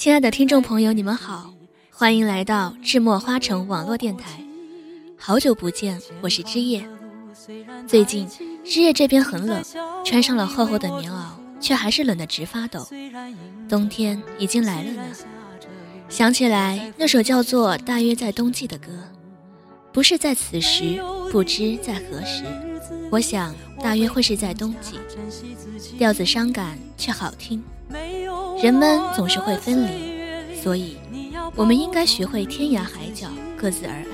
亲爱的听众朋友，你们好，欢迎来到智墨花城网络电台。好久不见，我是枝叶。最近日夜这边很冷，穿上了厚厚的棉袄，却还是冷得直发抖。冬天已经来了呢。想起来那首叫做《大约在冬季》的歌，不是在此时，不知在何时。我想大约会是在冬季。调子伤感却好听。人们总是会分离，所以我们应该学会天涯海角各自而安。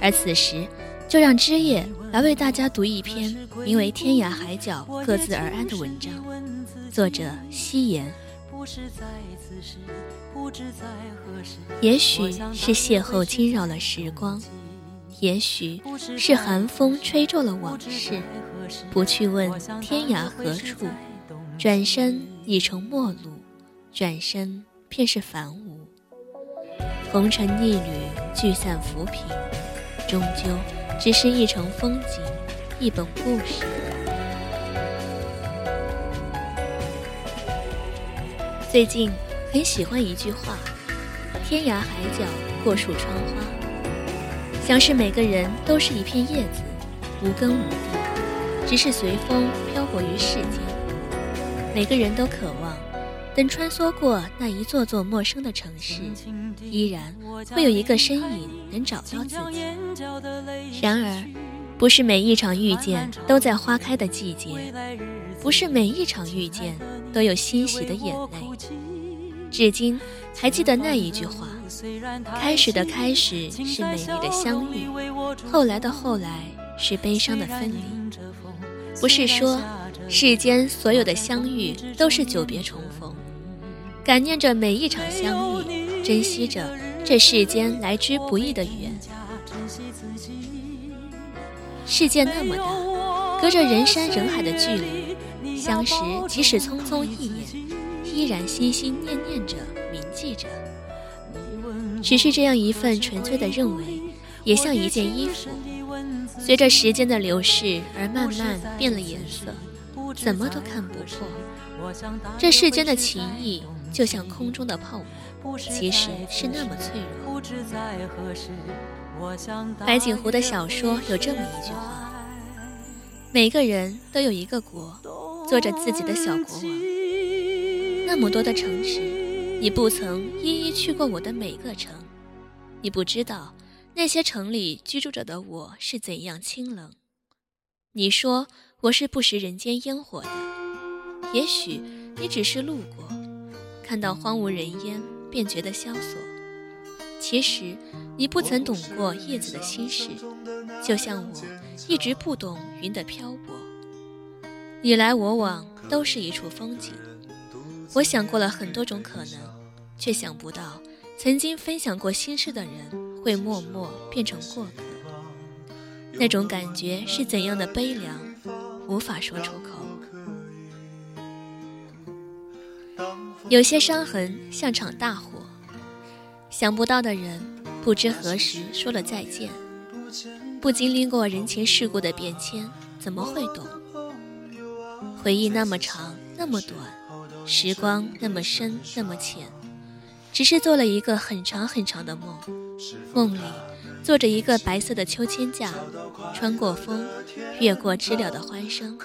而此时。就让枝叶来为大家读一篇名为《天涯海角各自而安》的文章，作者夕颜。也许是邂逅惊扰了时光，也许是寒风吹皱了往事。不去问天涯何处，转身已成陌路，转身便是凡无。红尘逆旅，聚散浮萍，终究。只是一程风景，一本故事。最近很喜欢一句话：“天涯海角，过树穿花。”想是每个人都是一片叶子，无根无蒂，只是随风漂泊于世间。每个人都渴望，等穿梭过那一座座陌生的城市，依然会有一个身影能找到自己。然而，不是每一场遇见都在花开的季节，不是每一场遇见都有欣喜的眼泪。至今还记得那一句话：开始的开始是美丽的相遇，后来的后来是悲伤的分离。不是说世间所有的相遇都是久别重逢，感念着每一场相遇，珍惜着这世间来之不易的缘。世界那么大，隔着人山人海的距离，相识即使匆匆一眼，依然心心念念着，铭记着。只是这样一份纯粹的认为，也像一件衣服，随着时间的流逝而慢慢变了颜色，怎么都看不破。这世间的情谊，就像空中的泡沫，其实是那么脆弱。白景湖的小说有这么一句话：每个人都有一个国，做着自己的小国王。那么多的城池，你不曾一一去过我的每个城，你不知道那些城里居住着的我是怎样清冷。你说我是不食人间烟火的，也许你只是路过，看到荒无人烟便觉得萧索。其实。你不曾懂过叶子的心事，就像我一直不懂云的漂泊。你来我往都是一处风景。我想过了很多种可能，却想不到曾经分享过心事的人会默默变成过客。那种感觉是怎样的悲凉，无法说出口。有些伤痕像场大火，想不到的人。不知何时说了再见，不经历过人情世故的变迁，怎么会懂？回忆那么长，那么短，时光那么深，那么浅，只是做了一个很长很长的梦，梦里坐着一个白色的秋千架，穿过风，越过知了的欢声，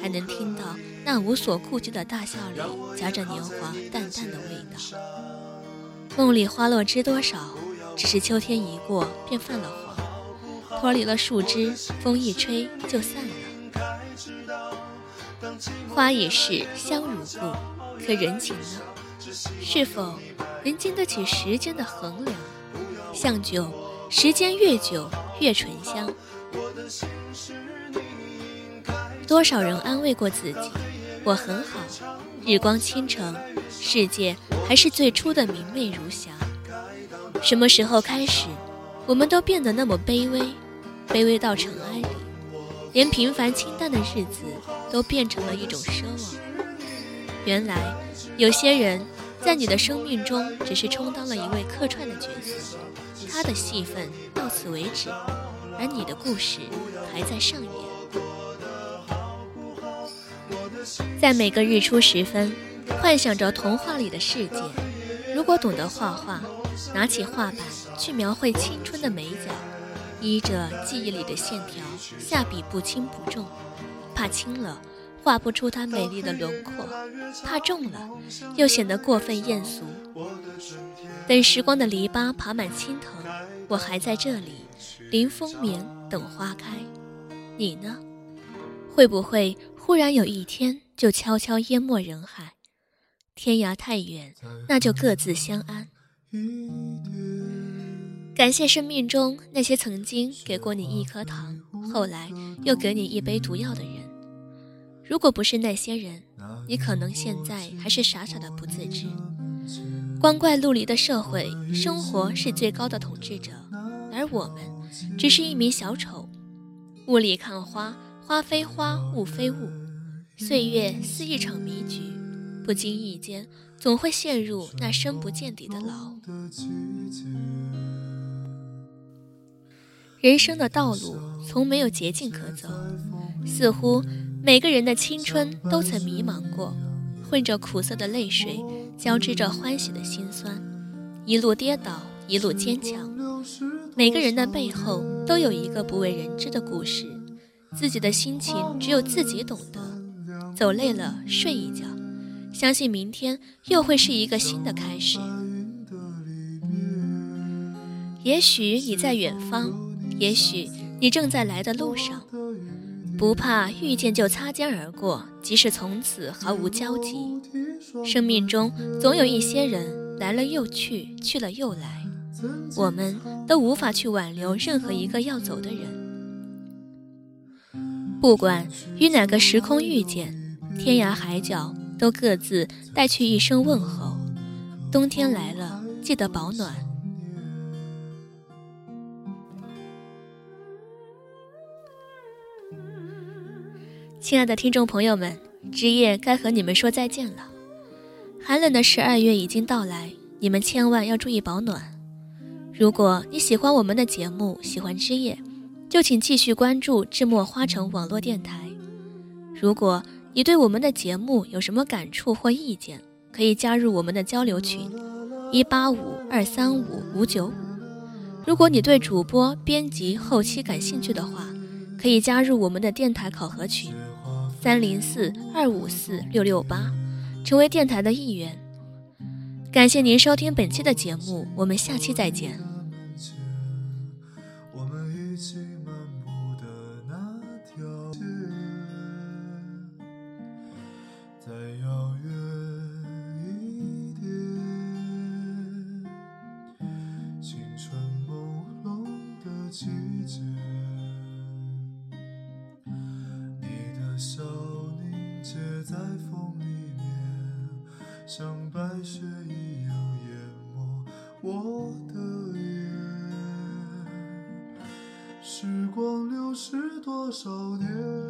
还能听到那无所顾忌的大笑里夹着年华淡淡的味道。梦里花落知多少，只是秋天一过便泛了黄，脱离了树枝，风一吹就散了。花已逝，香如故，可人情呢？是否能经得起时间的衡量？像酒，时间越久越醇香。多少人安慰过自己，我很好，日光倾城，世界还是最初的明媚如霞。什么时候开始，我们都变得那么卑微，卑微到尘埃里，连平凡清淡的日子都变成了一种奢望。原来，有些人在你的生命中只是充当了一位客串的角色，他的戏份到此为止，而你的故事还在上演。在每个日出时分，幻想着童话里的世界。如果懂得画画，拿起画板去描绘青春的美角，依着记忆里的线条下笔不轻不重，怕轻了画不出它美丽的轮廓，怕重了又显得过分艳俗。等时光的篱笆爬满青藤，我还在这里，临风眠，等花开。你呢？会不会？忽然有一天，就悄悄淹没人海。天涯太远，那就各自相安。感谢生命中那些曾经给过你一颗糖，后来又给你一杯毒药的人。如果不是那些人，你可能现在还是傻傻的不自知。光怪陆离的社会，生活是最高的统治者，而我们只是一名小丑。雾里看花，花非花，雾非雾。岁月似一场迷局，不经意间总会陷入那深不见底的牢。人生的道路从没有捷径可走，似乎每个人的青春都曾迷茫过，混着苦涩的泪水，交织着欢喜的心酸，一路跌倒，一路坚强。每个人的背后都有一个不为人知的故事，自己的心情只有自己懂得。走累了，睡一觉，相信明天又会是一个新的开始。也许你在远方，也许你正在来的路上，不怕遇见就擦肩而过，即使从此毫无交集。生命中总有一些人来了又去，去了又来，我们都无法去挽留任何一个要走的人。不管与哪个时空遇见。天涯海角都各自带去一声问候，冬天来了，记得保暖。亲爱的听众朋友们，之夜该和你们说再见了。寒冷的十二月已经到来，你们千万要注意保暖。如果你喜欢我们的节目，喜欢之夜，就请继续关注智墨花城网络电台。如果你对我们的节目有什么感触或意见，可以加入我们的交流群：一八五二三五五九五。如果你对主播、编辑、后期感兴趣的话，可以加入我们的电台考核群：三零四二五四六六八，成为电台的一员。感谢您收听本期的节目，我们下期再见。像白雪一样淹没我的眼，时光流逝多少年。